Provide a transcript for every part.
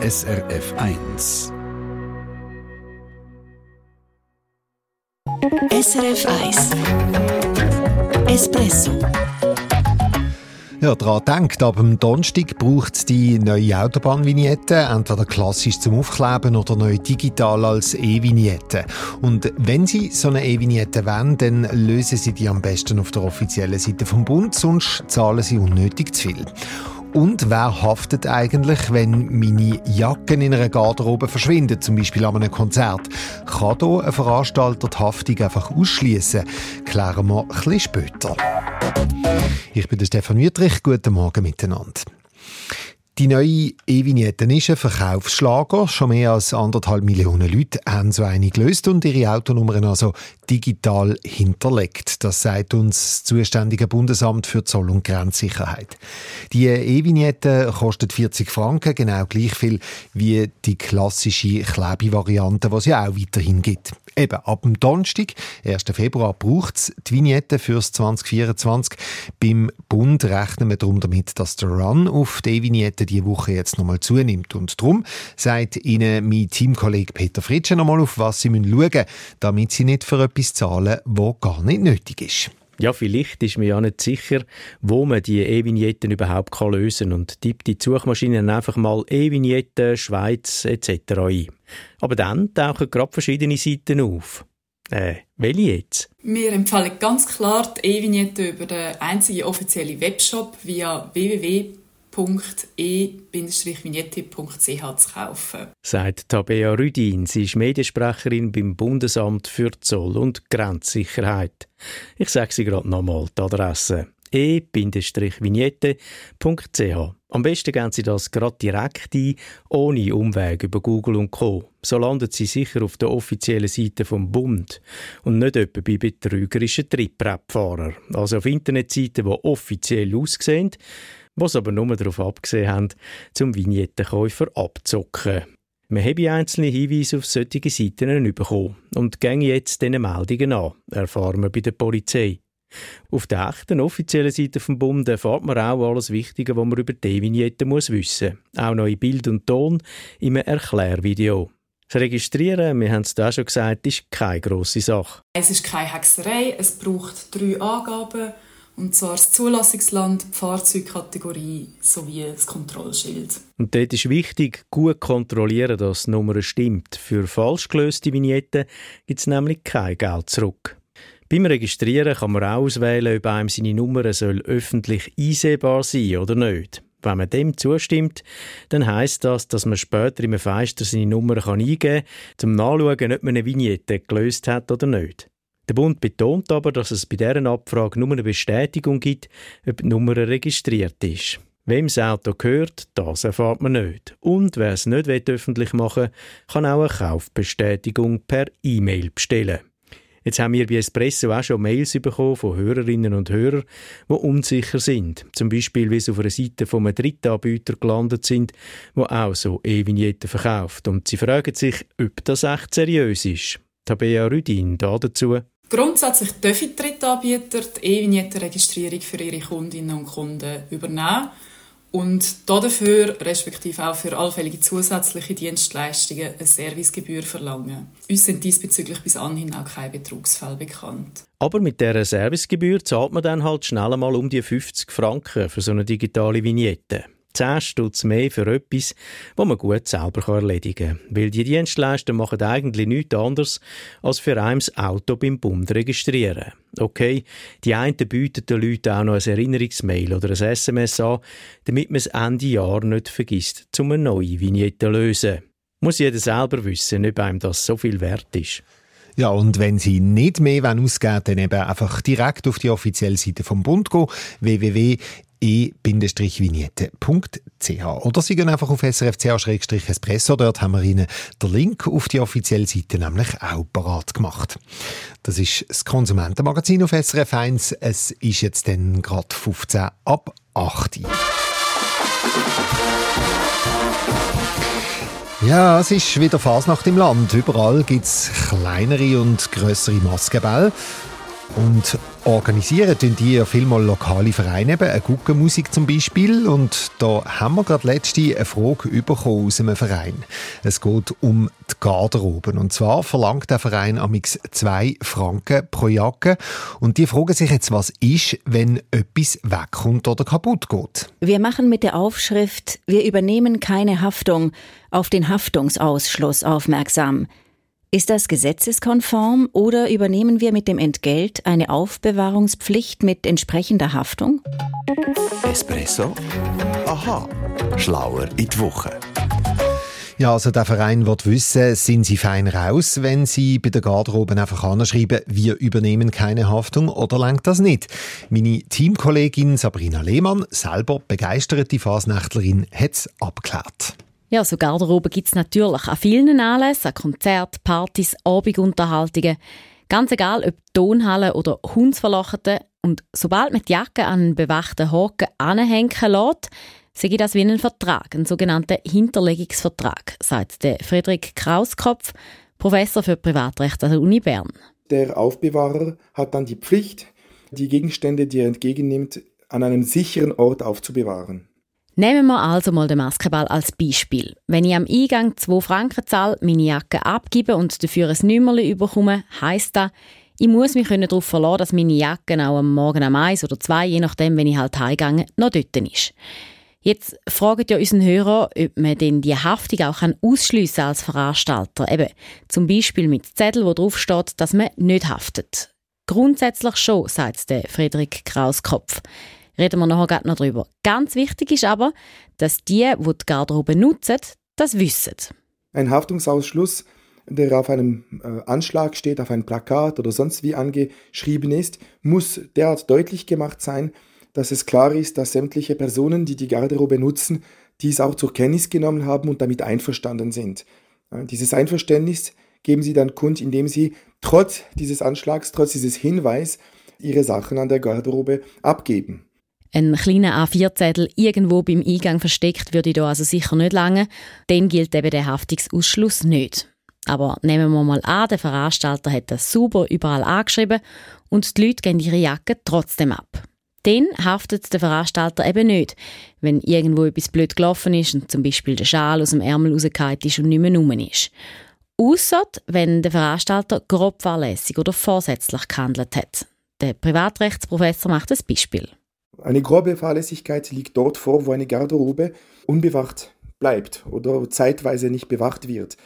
SRF 1. SRF 1 Espresso ja, daran denkt, ab dem Donnerstag braucht es die neue Autobahnvignette, entweder klassisch zum Aufkleben oder neu digital als E-Vignette. Und wenn Sie so eine E-Vignette wollen, dann lösen Sie die am besten auf der offiziellen Seite vom Bund, sonst zahlen Sie unnötig zu viel. Und wer haftet eigentlich, wenn meine Jacken in einer Garderobe verschwinden, zum Beispiel an einem Konzert? Kann hier ein Veranstalter die Haftung einfach ausschließen? Klären wir ein bisschen später. Ich bin Stefan Wüttrich. Guten Morgen miteinander. Die neue E-Vignette ist ein Verkaufsschlager. Schon mehr als anderthalb Millionen Leute haben so eine gelöst und ihre Autonummern also digital hinterlegt. Das sagt uns das zuständige Bundesamt für Zoll- und Grenzsicherheit. Die E-Vignette kostet 40 Franken, genau gleich viel wie die klassische Klebevariante, es ja auch weiterhin gibt. Eben, ab dem Donnerstag, 1. Februar, braucht es die Vignette fürs 2024. Beim Bund rechnen wir darum damit, dass der Run auf die E-Vignette diese Woche jetzt nochmal zunimmt. Und darum sagt Ihnen mein Teamkollege Peter Fritsche nochmal auf, was Sie schauen müssen, damit Sie nicht für etwas zahlen, was gar nicht nötig ist. Ja, vielleicht ist mir ja nicht sicher, wo man die E-Vignetten überhaupt kann lösen kann und tippt die Suchmaschinen einfach mal E-Vignetten, Schweiz etc. ein. Aber dann tauchen gerade verschiedene Seiten auf. Äh, welche jetzt? Wir empfehlen ganz klar die E-Vignette über den einzigen offiziellen Webshop via www www.e-vignette.ch zu kaufen. Sagt Tabea Rüdin. Sie ist Mediensprecherin beim Bundesamt für Zoll- und Grenzsicherheit. Ich sage sie gerade nochmal, die Adresse e-vignette.ch. Am besten gehen Sie das gerade direkt ein, ohne Umweg über Google und Co. So landet Sie sicher auf der offiziellen Seite vom Bund und nicht etwa bei betrügerischen Trittbrettfahrern. Also auf Internetseiten, die offiziell aussehen, was aber nur darauf abgesehen haben, zum Vignettenkäufer abzocken. Wir haben einzelne Hinweise auf solche Seiten bekommen und gehen jetzt diesen Meldungen an, erfahren wir bei der Polizei. Auf der echten offiziellen Seite vom Bund erfahrt man auch alles Wichtige, was man über die Vignette muss wissen muss. Auch neue Bild und Ton im Erklärvideo. Das Registrieren, wir haben es da schon gesagt, ist keine grosse Sache. Es ist keine Hexerei, es braucht drei Angaben und zwar das Zulassungsland, die Fahrzeugkategorie sowie das Kontrollschild. Und dort ist wichtig, gut kontrollieren, dass die Nummer stimmt. Für falsch gelöste Vignetten gibt es nämlich kein Geld zurück. Beim Registrieren kann man auch auswählen, ob einem seine Nummer soll öffentlich einsehbar sein oder nicht. Wenn man dem zustimmt, dann heißt das, dass man später im Fenster seine Nummer eingeben kann, um nachzuschauen, ob man eine Vignette gelöst hat oder nicht. Der Bund betont aber, dass es bei dieser Abfrage nur eine Bestätigung gibt, ob die Nummer registriert ist. Wem das Auto gehört, das erfahrt man nicht. Und wer es nicht öffentlich machen will, kann auch eine Kaufbestätigung per E-Mail bestellen. Jetzt haben wir bei Espresso auch schon Mails bekommen von Hörerinnen und Hörern, die unsicher sind. Zum Beispiel, wie sie auf einer Seite von einem Drittanbieter gelandet sind, wo auch so E-Vignetten verkauft. Und sie fragen sich, ob das echt seriös ist. Tabea Rüdin da dazu. Grundsätzlich dürfen Drittanbieter die E-Vignettenregistrierung für ihre Kundinnen und Kunden übernehmen und dafür, respektive auch für allfällige zusätzliche Dienstleistungen, eine Servicegebühr verlangen. Uns sind diesbezüglich bis anhin auch keine Betrugsfälle bekannt. Aber mit dieser Servicegebühr zahlt man dann halt schnell mal um die 50 Franken für so eine digitale Vignette. 10 Stutz mehr für etwas, was man gut selber erledigen kann. Weil die Dienstleister machen eigentlich nichts anderes, als für das Auto beim Bund registrieren. Okay, die einen bieten den Leuten auch noch ein Erinnerungsmail oder ein SMS an, damit man es Ende Jahr nicht vergisst, um eine neue Vignette zu lösen. Muss jeder selber wissen, ob einem das so viel wert ist. Ja, und wenn Sie nicht mehr ausgeben wollen, dann eben einfach direkt auf die offizielle Seite vom Bund gehen, www e-vignette.ch. Oder Sie gehen einfach auf srfch-espresso. Dort haben wir Ihnen den Link auf die offizielle Seite nämlich auch parat gemacht. Das ist das Konsumentenmagazin auf SRF 1. Es ist jetzt dann gerade 15 ab 8 ja, es ist wieder Fasnacht im Land. Überall gibt es kleinere und größere Maskenbälle. Und organisieren tun die ja vielmal lokale Vereine, eben eine Guggenmusik zum Beispiel. Und da haben wir gerade letzte eine Frage bekommen aus einem Verein. Es geht um die Garderoben. Und zwar verlangt der Verein amix zwei Franken pro Jacke. Und die fragen sich jetzt, was ist, wenn etwas wegkommt oder kaputt geht. Wir machen mit der Aufschrift Wir übernehmen keine Haftung auf den Haftungsausschluss aufmerksam. Ist das gesetzeskonform oder übernehmen wir mit dem Entgelt eine Aufbewahrungspflicht mit entsprechender Haftung? Espresso? Aha. Schlauer in die Woche. Ja, also der Verein wird wissen, sind sie fein raus, wenn sie bei der Garderobe einfach anschreiben, wir übernehmen keine Haftung oder lenkt das nicht? Meine Teamkollegin Sabrina Lehmann, selber begeisterte Fasnächtlerin, hat es abgeklärt. Ja, so Garderobe gibt es natürlich an vielen Anlässen, an Konzerten, Partys, Abendunterhaltungen. Ganz egal, ob Tonhalle oder Hundsverlochete. Und sobald man die Jacke an einen bewachten Haken anhängen lässt, sehe das wie ein Vertrag, ein sogenannter Hinterlegungsvertrag, sagt der Friedrich Krauskopf, Professor für Privatrecht an der Uni Bern. Der Aufbewahrer hat dann die Pflicht, die Gegenstände, die er entgegennimmt, an einem sicheren Ort aufzubewahren. Nehmen wir also mal den Maskenball als Beispiel. Wenn ich am Eingang 2 Franken zahle, meine Jacke abgebe und dafür ein Nümmerli überkomme, heisst das, ich muss mich darauf verlassen, dass meine Jacke auch am Morgen um eins oder zwei, je nachdem, wenn ich halt heimgehe, noch dort ist. Jetzt fragt ja unseren Hörer, ob man denn die Haftung auch ausschliessen als Veranstalter. Eben, zum Beispiel mit Zettel, wo drauf steht, dass man nicht haftet. Grundsätzlich schon, sagt der Friedrich Krauskopf. Reden wir nachher noch drüber. Ganz wichtig ist aber, dass die, die die Garderobe nutzen, das wissen. Ein Haftungsausschluss, der auf einem äh, Anschlag steht, auf einem Plakat oder sonst wie angeschrieben ist, muss derart deutlich gemacht sein, dass es klar ist, dass sämtliche Personen, die die Garderobe nutzen, dies auch zur Kenntnis genommen haben und damit einverstanden sind. Dieses Einverständnis geben sie dann kund, indem sie trotz dieses Anschlags, trotz dieses Hinweis, ihre Sachen an der Garderobe abgeben. Ein kleiner A4-Zettel irgendwo beim Eingang versteckt würde da also sicher nicht lange. Dann gilt eben der Haftungsausschluss nicht. Aber nehmen wir mal an, der Veranstalter hat das super überall angeschrieben und die Leute geben ihre Jacke trotzdem ab. Dann haftet der Veranstalter eben nicht, wenn irgendwo etwas blöd gelaufen ist und zum Beispiel der Schal aus dem Ärmel rausgefallen ist und nicht mehr rum ist. Ausser wenn der Veranstalter grob fahrlässig oder vorsätzlich gehandelt hat. Der Privatrechtsprofessor macht ein Beispiel. Eine grobe Fahrlässigkeit liegt dort vor, wo eine Garderobe unbewacht bleibt oder zeitweise nicht bewacht wird.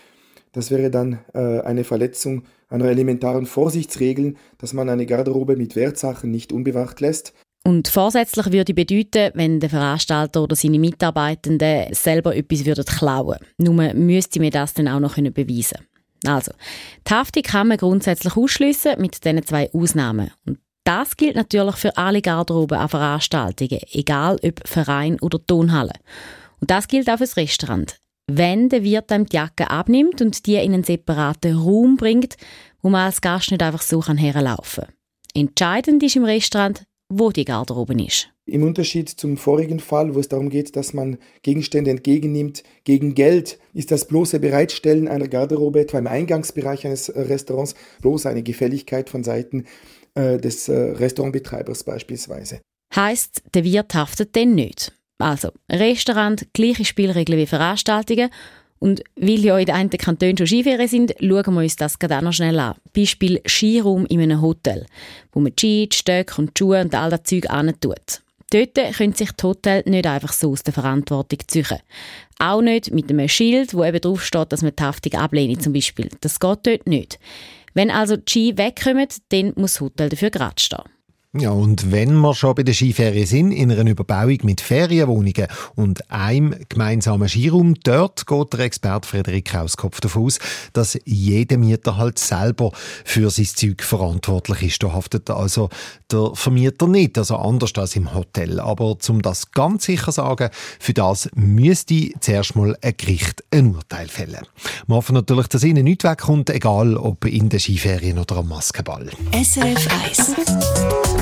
Das wäre dann äh, eine Verletzung einer elementaren Vorsichtsregeln, dass man eine Garderobe mit Wertsachen nicht unbewacht lässt. Und vorsätzlich würde bedeuten, wenn der Veranstalter oder seine Mitarbeitenden selber etwas würden klauen Nur müsste mir das dann auch noch beweisen Also, die Haftung kann man grundsätzlich ausschliessen mit diesen zwei Ausnahmen. Und das gilt natürlich für alle Garderoben an Veranstaltungen, egal ob Verein oder Tonhalle. Und das gilt auch fürs Restaurant. Wenn der Wirt einem die Jacke abnimmt und die in einen separaten Raum bringt, wo man als Gast nicht einfach so herlaufen kann. Entscheidend ist im Restaurant, wo die Garderobe ist. Im Unterschied zum vorigen Fall, wo es darum geht, dass man Gegenstände entgegennimmt gegen Geld, ist das bloße Bereitstellen einer Garderobe etwa im Eingangsbereich eines Restaurants bloß eine Gefälligkeit von Seiten äh, des äh, Restaurantbetreibers beispielsweise. Heißt, der Wirt haftet denn nicht. Also, Restaurant, gleiche Spielregeln wie Veranstaltungen und weil ja in den einen Kantonen schon Skiferien sind, schauen wir uns das gerade auch noch schnell an. Beispiel Skiraum in einem Hotel, wo man Ski, die Stöcke und Schuhe und all das Zeug tut. Dort können sich die Hotels nicht einfach so aus der Verantwortung ziehen. Auch nicht mit einem Schild, wo eben drauf steht, dass man die Haftung ablehne zum Beispiel. Das geht dort nicht. Wenn also Ski wegkommen, dann muss das Hotel dafür gerade stehen. Ja, und wenn wir schon bei der Skiferien sind, in einer Überbauung mit Ferienwohnungen und einem gemeinsamen Skiraum, dort geht der Experte Frederik Krauskopf davon aus, dass jeder Mieter halt selber für sein Zeug verantwortlich ist. Da haftet also der Vermieter nicht, also anders als im Hotel. Aber um das ganz sicher sagen, für das müsste zuerst mal ein Gericht ein Urteil fällen. Wir hoffen natürlich, dass Ihnen nichts wegkommt, egal ob in den Skiferien oder am Maskenball. SRF 1